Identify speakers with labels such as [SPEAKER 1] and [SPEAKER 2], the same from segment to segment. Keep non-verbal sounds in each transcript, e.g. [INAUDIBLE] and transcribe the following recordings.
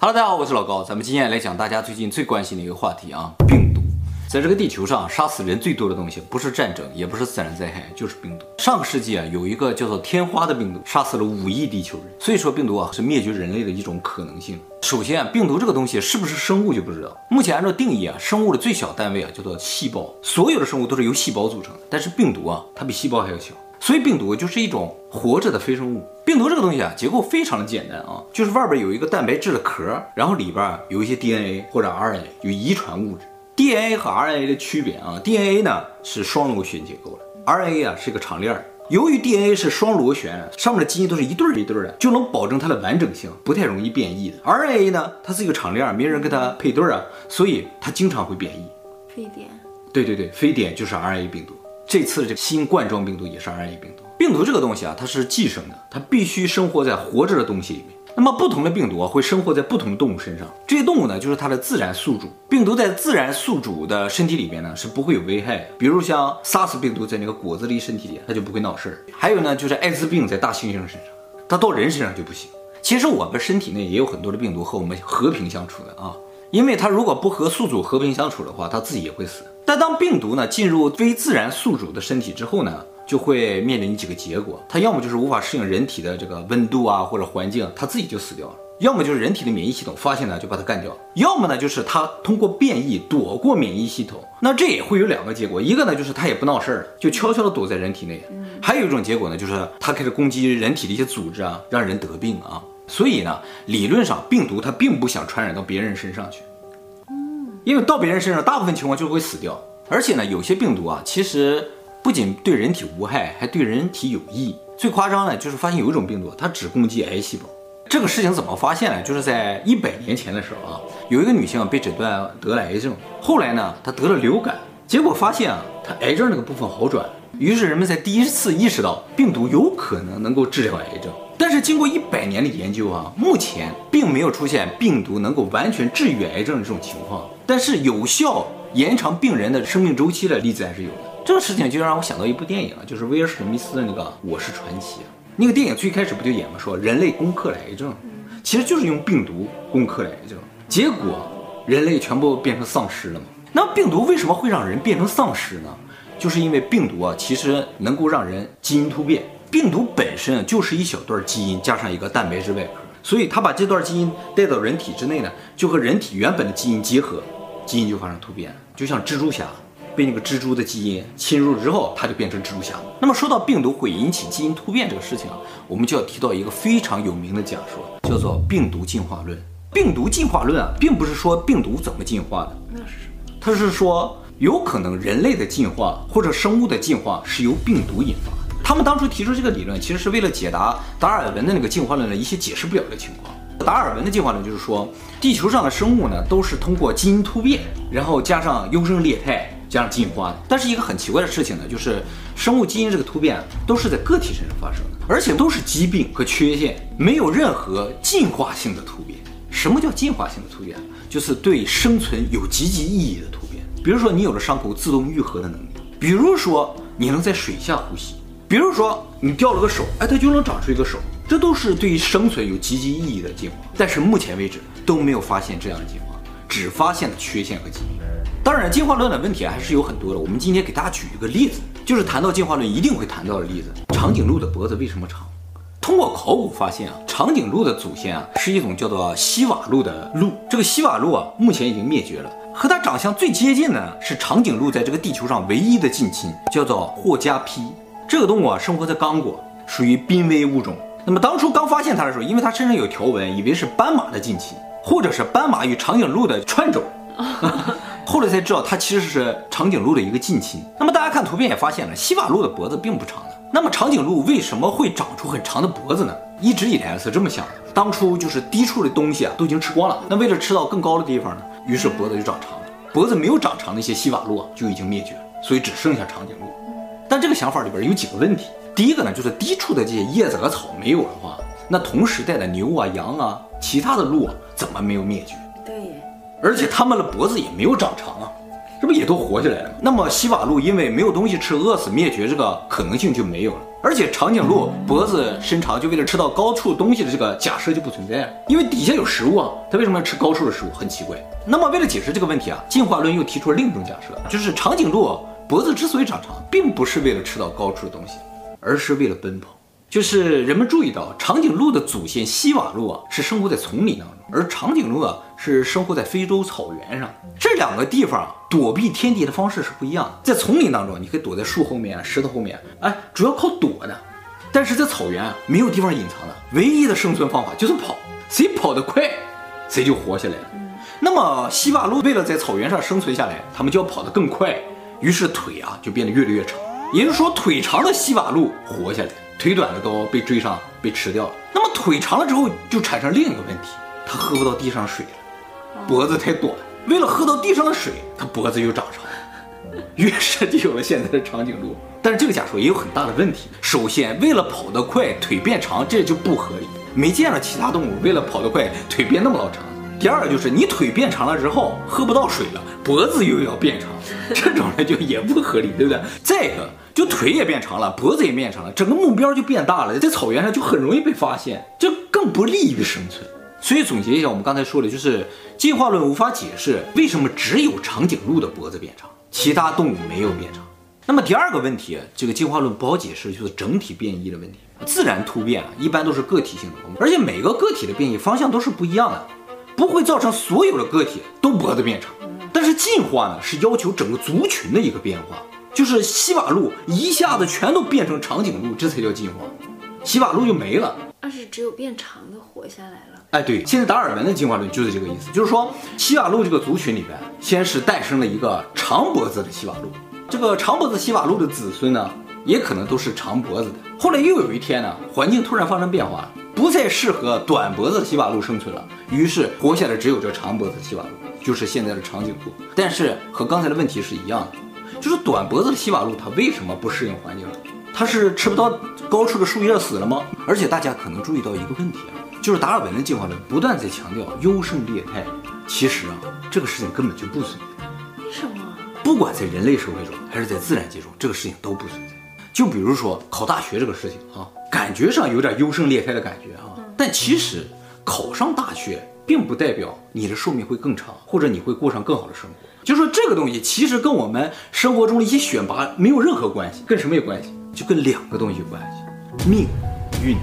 [SPEAKER 1] Hello，大家好，我是老高，咱们今天来讲大家最近最关心的一个话题啊，病毒。在这个地球上，杀死人最多的东西不是战争，也不是自然灾害，就是病毒。上个世纪啊，有一个叫做天花的病毒，杀死了五亿地球人。所以说，病毒啊是灭绝人类的一种可能性。首先啊，病毒这个东西是不是生物就不知道。目前按照定义啊，生物的最小单位啊叫做细胞，所有的生物都是由细胞组成的。但是病毒啊，它比细胞还要小。所以病毒就是一种活着的非生物。病毒这个东西啊，结构非常的简单啊，就是外边有一个蛋白质的壳，然后里边有一些 DNA 或者 RNA，有遗传物质。DNA 和 RNA 的区别啊，DNA 呢是双螺旋结构的，RNA 啊是一个长链儿。由于 DNA 是双螺旋，上面的基因都是一对儿一对儿的，就能保证它的完整性，不太容易变异的。RNA 呢，它是一个长链儿，没人跟它配对儿啊，所以它经常会变异。
[SPEAKER 2] 非典。
[SPEAKER 1] 对对对，非典就是 RNA 病毒。这次这个新冠状病毒也是 RNA 病毒。病毒这个东西啊，它是寄生的，它必须生活在活着的东西里面。那么不同的病毒啊，会生活在不同的动物身上。这些动物呢，就是它的自然宿主。病毒在自然宿主的身体里边呢，是不会有危害的。比如像 SARS 病毒在那个果子狸身体里，它就不会闹事儿。还有呢，就是艾滋病在大猩猩身上，它到人身上就不行。其实我们身体内也有很多的病毒和我们和平相处的啊。因为它如果不和宿主和平相处的话，它自己也会死。但当病毒呢进入非自然宿主的身体之后呢，就会面临几个结果：它要么就是无法适应人体的这个温度啊或者环境，它自己就死掉了；要么就是人体的免疫系统发现了就把它干掉；要么呢就是它通过变异躲过免疫系统。那这也会有两个结果：一个呢就是它也不闹事儿了，就悄悄地躲在人体内；还有一种结果呢就是它开始攻击人体的一些组织啊，让人得病啊。所以呢，理论上病毒它并不想传染到别人身上去，因为到别人身上，大部分情况就会死掉。而且呢，有些病毒啊，其实不仅对人体无害，还对人体有益。最夸张的，就是发现有一种病毒，它只攻击癌细胞。这个事情怎么发现呢？就是在一百年前的时候啊，有一个女性被诊断得了癌症，后来呢，她得了流感，结果发现啊，她癌症那个部分好转，于是人们才第一次意识到病毒有可能能够治疗癌症。但是经过一百年的研究啊，目前并没有出现病毒能够完全治愈癌症的这种情况。但是有效延长病人的生命周期的例子还是有的。这个事情就让我想到一部电影，就是威尔史密斯的那个《我是传奇》。那个电影最开始不就演嘛，说人类攻克了癌症，其实就是用病毒攻克了癌症。结果人类全部变成丧尸了嘛。那病毒为什么会让人变成丧尸呢？就是因为病毒啊，其实能够让人基因突变。病毒本身就是一小段基因加上一个蛋白质外壳，所以它把这段基因带到人体之内呢，就和人体原本的基因结合，基因就发生突变了。就像蜘蛛侠被那个蜘蛛的基因侵入之后，它就变成蜘蛛侠。那么说到病毒会引起基因突变这个事情啊，我们就要提到一个非常有名的假说，叫做病毒进化论。病毒进化论啊，并不是说病毒怎么进化的，那是什么？它是说有可能人类的进化或者生物的进化是由病毒引发的。他们当初提出这个理论，其实是为了解答达尔文的那个进化论的一些解释不了的情况。达尔文的进化论就是说，地球上的生物呢，都是通过基因突变，然后加上优胜劣汰，加上进化的。但是一个很奇怪的事情呢，就是生物基因这个突变都是在个体身上发生的，而且都是疾病和缺陷，没有任何进化性的突变。什么叫进化性的突变？就是对生存有积极意义的突变。比如说，你有了伤口自动愈合的能力；比如说，你能在水下呼吸。比如说你掉了个手，哎，它就能长出一个手，这都是对于生存有积极意义的进化。但是目前为止都没有发现这样的进化，只发现了缺陷和疾病。当然，进化论的问题还是有很多的。我们今天给大家举一个例子，就是谈到进化论一定会谈到的例子：长颈鹿的脖子为什么长？通过考古发现啊，长颈鹿的祖先啊是一种叫做西瓦鹿的鹿。这个西瓦鹿啊，目前已经灭绝了。和它长相最接近的是长颈鹿在这个地球上唯一的近亲，叫做霍加丕。这个动物啊，生活在刚果，属于濒危物种。那么当初刚发现它的时候，因为它身上有条纹，以为是斑马的近亲，或者是斑马与长颈鹿的串种。[LAUGHS] 后来才知道它其实是长颈鹿的一个近亲。那么大家看图片也发现了，西瓦鹿的脖子并不长的。那么长颈鹿为什么会长出很长的脖子呢？一直以来是这么想的：当初就是低处的东西啊都已经吃光了，那为了吃到更高的地方呢，于是脖子就长长了。脖子没有长长的一些西瓦鹿啊就已经灭绝了，所以只剩下长颈鹿。[LAUGHS] 但这个想法里边有几个问题。第一个呢，就是低处的这些叶子和草没有的话，那同时代的牛啊、羊啊、其他的鹿啊，怎么没有灭绝？
[SPEAKER 2] 对，
[SPEAKER 1] 而且它们的脖子也没有长长啊，这不也都活下来了吗？那么西瓦鹿因为没有东西吃，饿死灭绝这个可能性就没有了。而且长颈鹿脖子伸长就为了吃到高处东西的这个假设就不存在了，因为底下有食物啊，它为什么要吃高处的食物？很奇怪。那么为了解释这个问题啊，进化论又提出了另一种假设，就是长颈鹿脖子之所以长长，并不是为了吃到高处的东西，而是为了奔跑。就是人们注意到，长颈鹿的祖先西瓦鹿啊，是生活在丛林当中，而长颈鹿啊是生活在非洲草原上。这两个地方躲避天敌的方式是不一样的。在丛林当中，你可以躲在树后面、石头后面，哎，主要靠躲的；但是在草原啊，没有地方隐藏的，唯一的生存方法就是跑，谁跑得快，谁就活下来了。那么西瓦鹿为了在草原上生存下来，他们就要跑得更快，于是腿啊就变得越来越长。也就是说，腿长的西瓦鹿活下来。腿短的都被追上，被吃掉了。那么腿长了之后，就产生另一个问题，它喝不到地上水了，脖子太短。为了喝到地上的水，它脖子又长长，[LAUGHS] 于是就有了现在的长颈鹿。但是这个假说也有很大的问题。首先，为了跑得快，腿变长，这就不合理。没见着其他动物为了跑得快，腿变那么老长。第二个就是你腿变长了之后，喝不到水了，脖子又要变长，这种呢就也不合理，对不对？再一个。就腿也变长了，脖子也变长了，整个目标就变大了，在草原上就很容易被发现，这更不利于生存。所以总结一下，我们刚才说的就是进化论无法解释为什么只有长颈鹿的脖子变长，其他动物没有变长。那么第二个问题，这个进化论不好解释，就是整体变异的问题。自然突变啊，一般都是个体性的，而且每个个体的变异方向都是不一样的，不会造成所有的个体都脖子变长。但是进化呢，是要求整个族群的一个变化。就是西瓦鹿一下子全都变成长颈鹿，这才叫进化。西瓦鹿就没了，
[SPEAKER 2] 但是只有变长的活下来了。
[SPEAKER 1] 哎，对，现在达尔文的进化论就是这个意思，就是说西瓦鹿这个族群里边，先是诞生了一个长脖子的西瓦鹿，这个长脖子西瓦鹿的子孙呢，也可能都是长脖子的。后来又有一天呢，环境突然发生变化，不再适合短脖子的西瓦路生存了，于是活下来只有这长脖子西瓦路，就是现在的长颈鹿。但是和刚才的问题是一样的。就是短脖子的西瓦路，它为什么不适应环境了？它是吃不到高处的树叶死了吗？而且大家可能注意到一个问题啊，就是达尔文的进化论不断在强调优胜劣汰，其实啊，这个事情根本就不存在。
[SPEAKER 2] 为什么？
[SPEAKER 1] 不管在人类社会中还是在自然界中，这个事情都不存在。就比如说考大学这个事情啊，感觉上有点优胜劣汰的感觉啊，但其实考上大学并不代表你的寿命会更长，或者你会过上更好的生活。就说这个东西其实跟我们生活中的一些选拔没有任何关系，跟什么有关系？就跟两个东西有关系，命、运。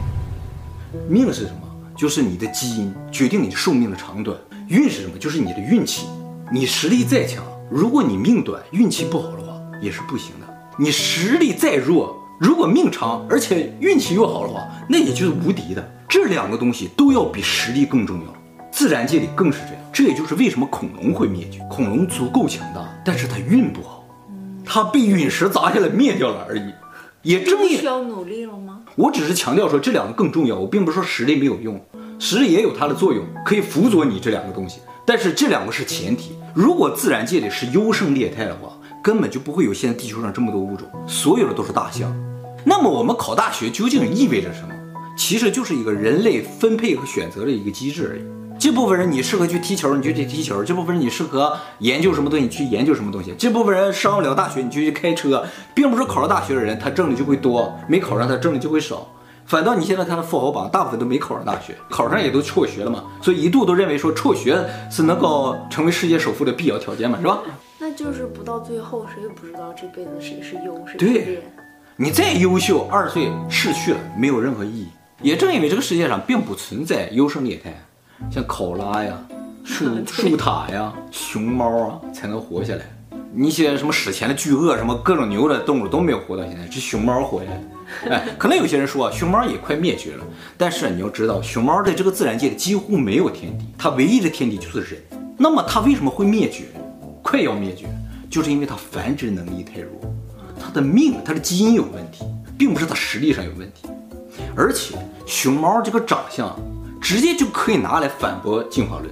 [SPEAKER 1] 命是什么？就是你的基因决定你的寿命的长短。运是什么？就是你的运气。你实力再强，如果你命短，运气不好的话，也是不行的。你实力再弱，如果命长而且运气又好的话，那也就是无敌的。这两个东西都要比实力更重要。自然界里更是这样，这也就是为什么恐龙会灭绝。恐龙足够强大，但是它运不好，它被陨石砸下来灭掉了而已。也正
[SPEAKER 2] 不需要努力了吗？
[SPEAKER 1] 我只是强调说这两个更重要，我并不是说实力没有用，实力也有它的作用，可以辅佐你这两个东西。但是这两个是前提，如果自然界里是优胜劣汰的话，根本就不会有现在地球上这么多物种，所有的都是大象。那么我们考大学究竟意味着什么？其实就是一个人类分配和选择的一个机制而已。这部分人你适合去踢球，你就去踢球；这部分人你适合研究什么东西，你去研究什么东西；这部分人上不了大学，你就去开车，并不是考上大学的人他挣的就会多，没考上他挣的就会少。反倒你现在看的富豪榜，大部分都没考上大学，考上也都辍学了嘛。所以一度都认为说辍学是能够成为世界首富的必要条件嘛，是吧？
[SPEAKER 2] 那就是不到最后，谁也不知道这辈子谁是优谁是劣。
[SPEAKER 1] 对，你再优秀，二十岁逝去了，没有任何意义。也正因为这个世界上并不存在优胜劣汰。像考拉呀、树 [LAUGHS] 树塔呀、熊猫啊，才能活下来。你些什么史前的巨鳄，什么各种牛的动物都没有活到现在，只熊猫活下来。哎，可能有些人说啊，熊猫也快灭绝了。但是你要知道，熊猫在这个自然界里几乎没有天敌，它唯一的天敌就是人。那么它为什么会灭绝？快要灭绝，就是因为它繁殖能力太弱，它的命，它的基因有问题，并不是它实力上有问题。而且熊猫这个长相。直接就可以拿来反驳进化论。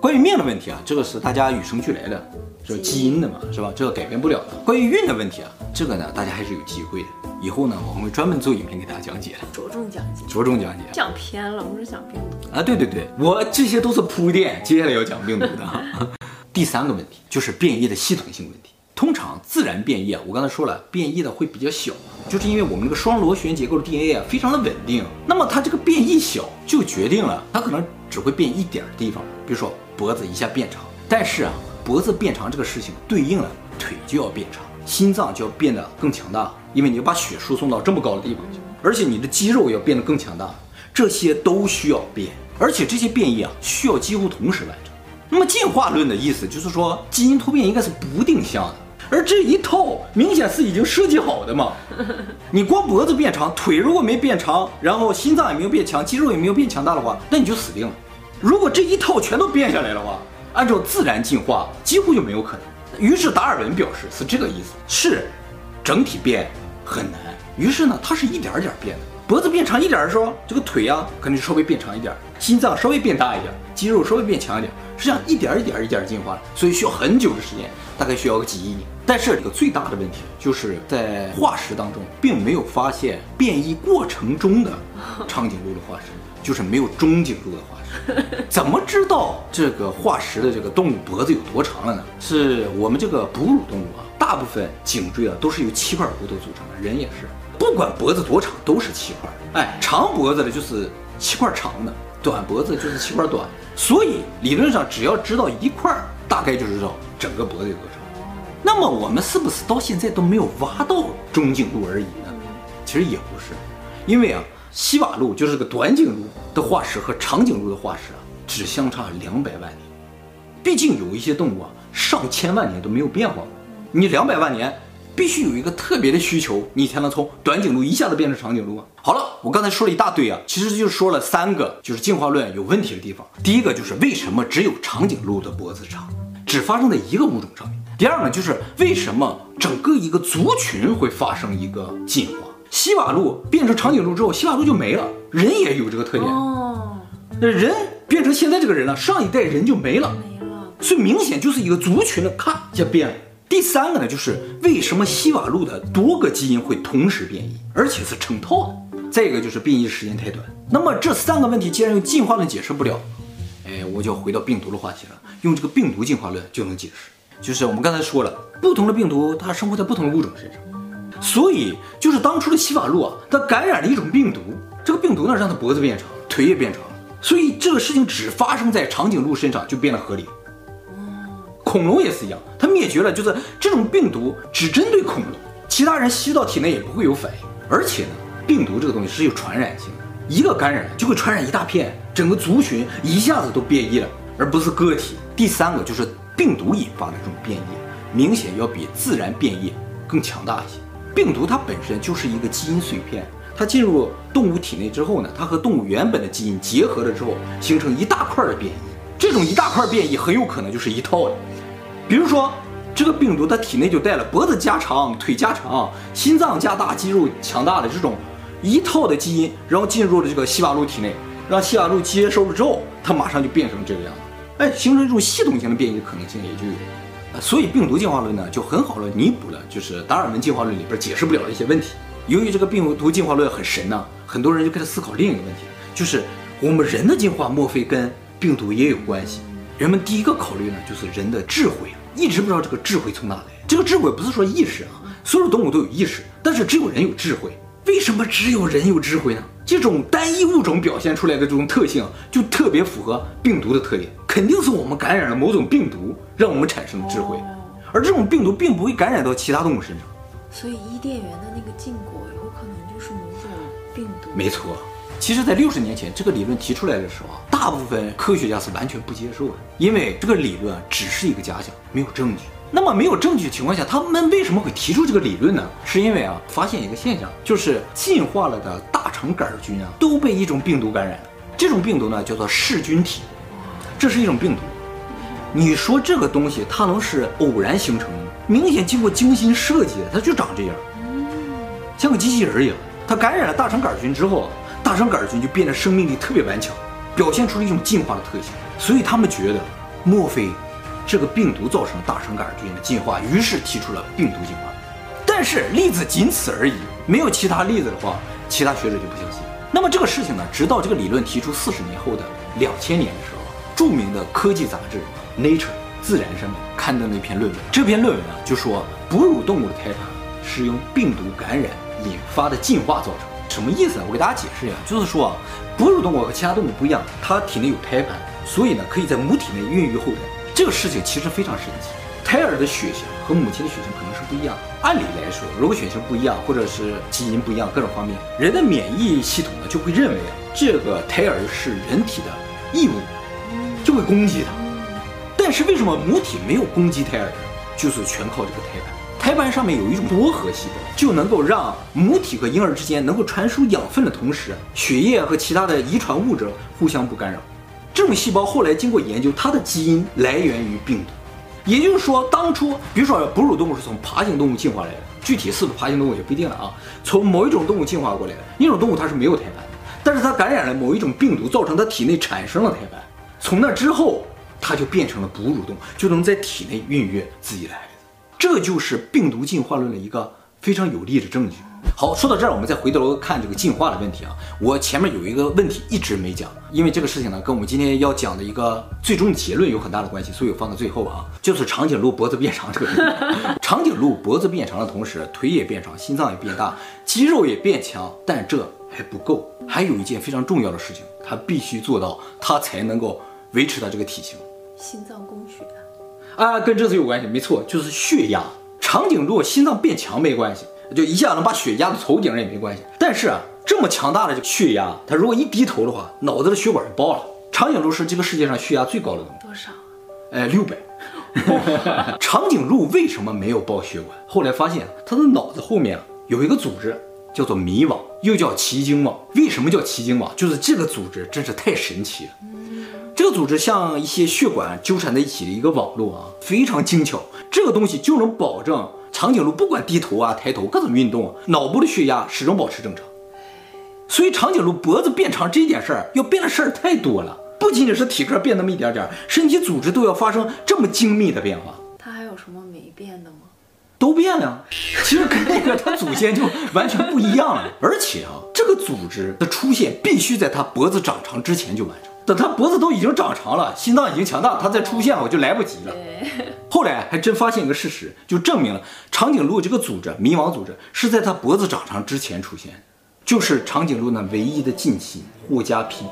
[SPEAKER 1] 关于命的问题啊，这个是大家与生俱来的，是基因的嘛，是吧？这个改变不了的。关于运的问题啊，这个呢，大家还是有机会的。以后呢，我们会专门做影片给大家讲解的，
[SPEAKER 2] 着重讲解，
[SPEAKER 1] 着重讲解。
[SPEAKER 2] 讲偏了，我是讲病毒
[SPEAKER 1] 啊，对对对，我这些都是铺垫，接下来要讲病毒的。[LAUGHS] 第三个问题就是变异的系统性问题。通常自然变异啊，我刚才说了，变异的会比较小，就是因为我们这个双螺旋结构的 DNA 啊非常的稳定，那么它这个变异小，就决定了它可能只会变一点儿地方，比如说脖子一下变长，但是啊，脖子变长这个事情对应了腿就要变长，心脏就要变得更强大，因为你要把血输送到这么高的地方去，而且你的肌肉要变得更强大，这些都需要变，而且这些变异啊需要几乎同时完成。那么进化论的意思就是说，基因突变应该是不定向的，而这一套明显是已经设计好的嘛。[LAUGHS] 你光脖子变长，腿如果没变长，然后心脏也没有变强，肌肉也没有变强大的话，那你就死定了。如果这一套全都变下来的话，按照自然进化，几乎就没有可能。于是达尔文表示是这个意思，是整体变很难。于是呢，它是一点点变的。脖子变长一点的时候，这个腿、啊，可能就稍微变长一点，心脏稍微变大一点，肌肉稍微变强一点。实际上一点一点一点进化，所以需要很久的时间，大概需要个几亿年。但是这个最大的问题就是在化石当中，并没有发现变异过程中的长颈鹿的化石，就是没有中颈鹿的化石。怎么知道这个化石的这个动物脖子有多长了呢？是我们这个哺乳动物啊，大部分颈椎啊都是由七块骨头组成的，人也是，不管脖子多长都是七块。哎，长脖子的就是七块长的。短脖子就是七块短，所以理论上只要知道一块，大概就知道整个脖子有多长。那么我们是不是到现在都没有挖到中颈鹿而已呢？其实也不是，因为啊，西瓦鹿就是个短颈鹿的化石和长颈鹿的化石啊，只相差两百万年。毕竟有一些动物啊，上千万年都没有变化过，你两百万年。必须有一个特别的需求，你才能从短颈鹿一下子变成长颈鹿啊！好了，我刚才说了一大堆啊，其实就说了三个，就是进化论有问题的地方。第一个就是为什么只有长颈鹿的脖子长，只发生在一个物种上面。第二呢，就是为什么整个一个族群会发生一个进化？西瓦鹿变成长颈鹿之后，西瓦鹿就没了，人也有这个特点哦。那人变成现在这个人了，上一代人就没了，没了，所以明显就是一个族群的咔就变了。第三个呢，就是为什么西瓦鹿的多个基因会同时变异，而且是成套的。再一个就是变异时间太短。那么这三个问题既然用进化论解释不了，哎，我就要回到病毒的话题了，用这个病毒进化论就能解释。就是我们刚才说了，不同的病毒它生活在不同的物种身上，所以就是当初的西瓦鹿啊，它感染了一种病毒，这个病毒呢让它脖子变长，腿也变长，所以这个事情只发生在长颈鹿身上就变得合理。恐龙也是一样，它灭绝了，就是这种病毒只针对恐龙，其他人吸到体内也不会有反应。而且呢，病毒这个东西是有传染性的，一个感染就会传染一大片，整个族群一下子都变异了，而不是个体。第三个就是病毒引发的这种变异，明显要比自然变异更强大一些。病毒它本身就是一个基因碎片，它进入动物体内之后呢，它和动物原本的基因结合了之后，形成一大块的变异。这种一大块变异很有可能就是一套的。比如说，这个病毒它体内就带了脖子加长、腿加长、心脏加大、肌肉强大的这种一套的基因，然后进入了这个西瓦路体内，让西瓦路接收了之后，它马上就变成这个样子，哎，形成这种系统性的变异的可能性也就有。所以病毒进化论呢，就很好的弥补了就是达尔文进化论里边解释不了的一些问题。由于这个病毒进化论很神呢，很多人就开始思考另一个问题，就是我们人的进化莫非跟病毒也有关系？人们第一个考虑呢，就是人的智慧，一直不知道这个智慧从哪来。这个智慧不是说意识啊，所有动物都有意识，但是只有人有智慧。为什么只有人有智慧呢？这种单一物种表现出来的这种特性，就特别符合病毒的特点。肯定是我们感染了某种病毒，让我们产生了智慧，而这种病毒并不会感染到其他动物身上。
[SPEAKER 2] 所以伊甸园的那个禁果，有可能就是某种病毒。
[SPEAKER 1] 没错。其实，在六十年前这个理论提出来的时候啊，大部分科学家是完全不接受的，因为这个理论只是一个假想，没有证据。那么没有证据的情况下，他们为什么会提出这个理论呢？是因为啊，发现一个现象，就是进化了的大肠杆菌啊，都被一种病毒感染。这种病毒呢，叫做噬菌体，这是一种病毒。你说这个东西它能是偶然形成的吗？明显经过精心设计的，它就长这样，像个机器人一样。它感染了大肠杆菌之后。大肠杆菌就变得生命力特别顽强，表现出了一种进化的特性，所以他们觉得，莫非这个病毒造成了大肠杆菌的进化？于是提出了病毒进化。但是例子仅此而已，没有其他例子的话，其他学者就不相信。那么这个事情呢，直到这个理论提出四十年后的两千年的时候，著名的科技杂志《Nature》自然上面刊登了一篇论文。这篇论文呢，就说哺乳动物的胎盘是由病毒感染引发的进化造成。什么意思呢？我给大家解释一下，就是说啊，哺乳动物和其他动物不一样，它体内有胎盘，所以呢，可以在母体内孕育后代。这个事情其实非常神奇。胎儿的血型和母亲的血型可能是不一样的。按理来说，如果血型不一样，或者是基因不一样，各种方面，人的免疫系统呢就会认为啊，这个胎儿是人体的异物，就会攻击它。但是为什么母体没有攻击胎儿？就是全靠这个胎盘。胎盘上面有一种多核细胞，就能够让母体和婴儿之间能够传输养分的同时，血液和其他的遗传物质互相不干扰。这种细胞后来经过研究，它的基因来源于病毒。也就是说，当初比如说哺乳动物是从爬行动物进化来的，具体是不是爬行动物就不一定了啊。从某一种动物进化过来的，一种动物它是没有胎盘的，但是它感染了某一种病毒，造成它体内产生了胎盘。从那之后，它就变成了哺乳动物，就能在体内孕育自己的孩子。这就是病毒进化论的一个非常有力的证据。好，说到这儿，我们再回头看这个进化的问题啊。我前面有一个问题一直没讲，因为这个事情呢，跟我们今天要讲的一个最终结论有很大的关系，所以我放到最后啊。就是长颈鹿脖子变长这个问题。[LAUGHS] 长颈鹿脖子变长的同时，腿也变长，心脏也变大，肌肉也变强，但这还不够，还有一件非常重要的事情，它必须做到，它才能够维持它这个体型。
[SPEAKER 2] 心脏供血
[SPEAKER 1] 啊，跟这次有关系，没错，就是血压。长颈鹿心脏变强没关系。就一下能把血压到头顶上也没关系，但是啊，这么强大的这个血压，它如果一低头的话，脑子的血管就爆了。长颈鹿是这个世界上血压最高的动物，
[SPEAKER 2] 多少？
[SPEAKER 1] 哎，六百。长颈鹿为什么没有爆血管？后来发现它的脑子后面有一个组织叫做迷网，又叫奇经网。为什么叫奇经网？就是这个组织真是太神奇了。个组织像一些血管纠缠在一起的一个网络啊，非常精巧。这个东西就能保证。长颈鹿不管低头啊、抬头各种运动啊，脑部的血压始终保持正常。所以长颈鹿脖子变长这件事儿，要变的事儿太多了，不仅仅是体格变那么一点点，身体组织都要发生这么精密的变化。
[SPEAKER 2] 它还有什么没变的吗？
[SPEAKER 1] 都变了，其实跟那个它祖先就完全不一样了。而且啊，这个组织的出现必须在它脖子长长之前就完成。等他脖子都已经长长了，心脏已经强大，他再出现我就来不及了。[LAUGHS] 后来还真发现一个事实，就证明了长颈鹿这个组织迷网组织是在它脖子长长之前出现，就是长颈鹿呢唯一的近亲霍加丕。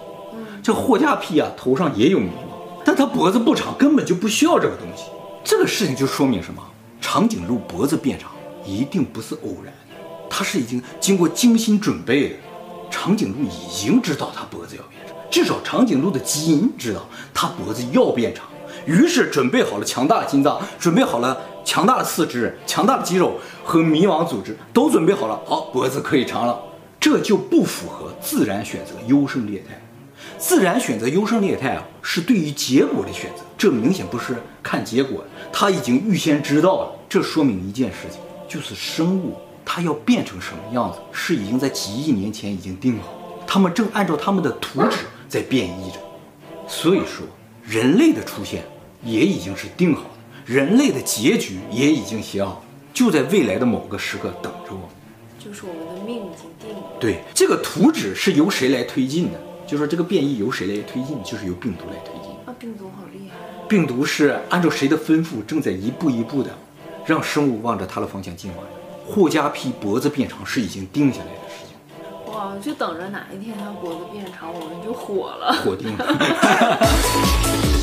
[SPEAKER 1] 这霍加丕啊头上也有迷网，但他脖子不长，根本就不需要这个东西。这个事情就说明什么？长颈鹿脖子变长一定不是偶然的，它是已经经过精心准备的。长颈鹿已经知道它脖子要变。至少长颈鹿的基因知道它脖子要变长，于是准备好了强大的心脏，准备好了强大的四肢、强大的肌肉和迷网组织，都准备好了。好，脖子可以长了，这就不符合自然选择优胜劣汰。自然选择优胜劣汰啊，是对于结果的选择，这明显不是看结果，他已经预先知道了。这说明一件事情，就是生物它要变成什么样子，是已经在几亿年前已经定好，他们正按照他们的图纸。在变异着，所以说人类的出现也已经是定好的，人类的结局也已经写好，就在未来的某个时刻等着我们。
[SPEAKER 2] 就是我们的命已经定了。
[SPEAKER 1] 对，这个图纸是由谁来推进的？就说这个变异由谁来推进？就是由病毒来推进。
[SPEAKER 2] 啊，病毒好厉害！
[SPEAKER 1] 病毒是按照谁的吩咐，正在一步一步的让生物望着它的方向进化。霍加皮脖子变长是已经定下来的。
[SPEAKER 2] 就等着哪一天他脖子变长，我们就火了，
[SPEAKER 1] 火定了。[LAUGHS]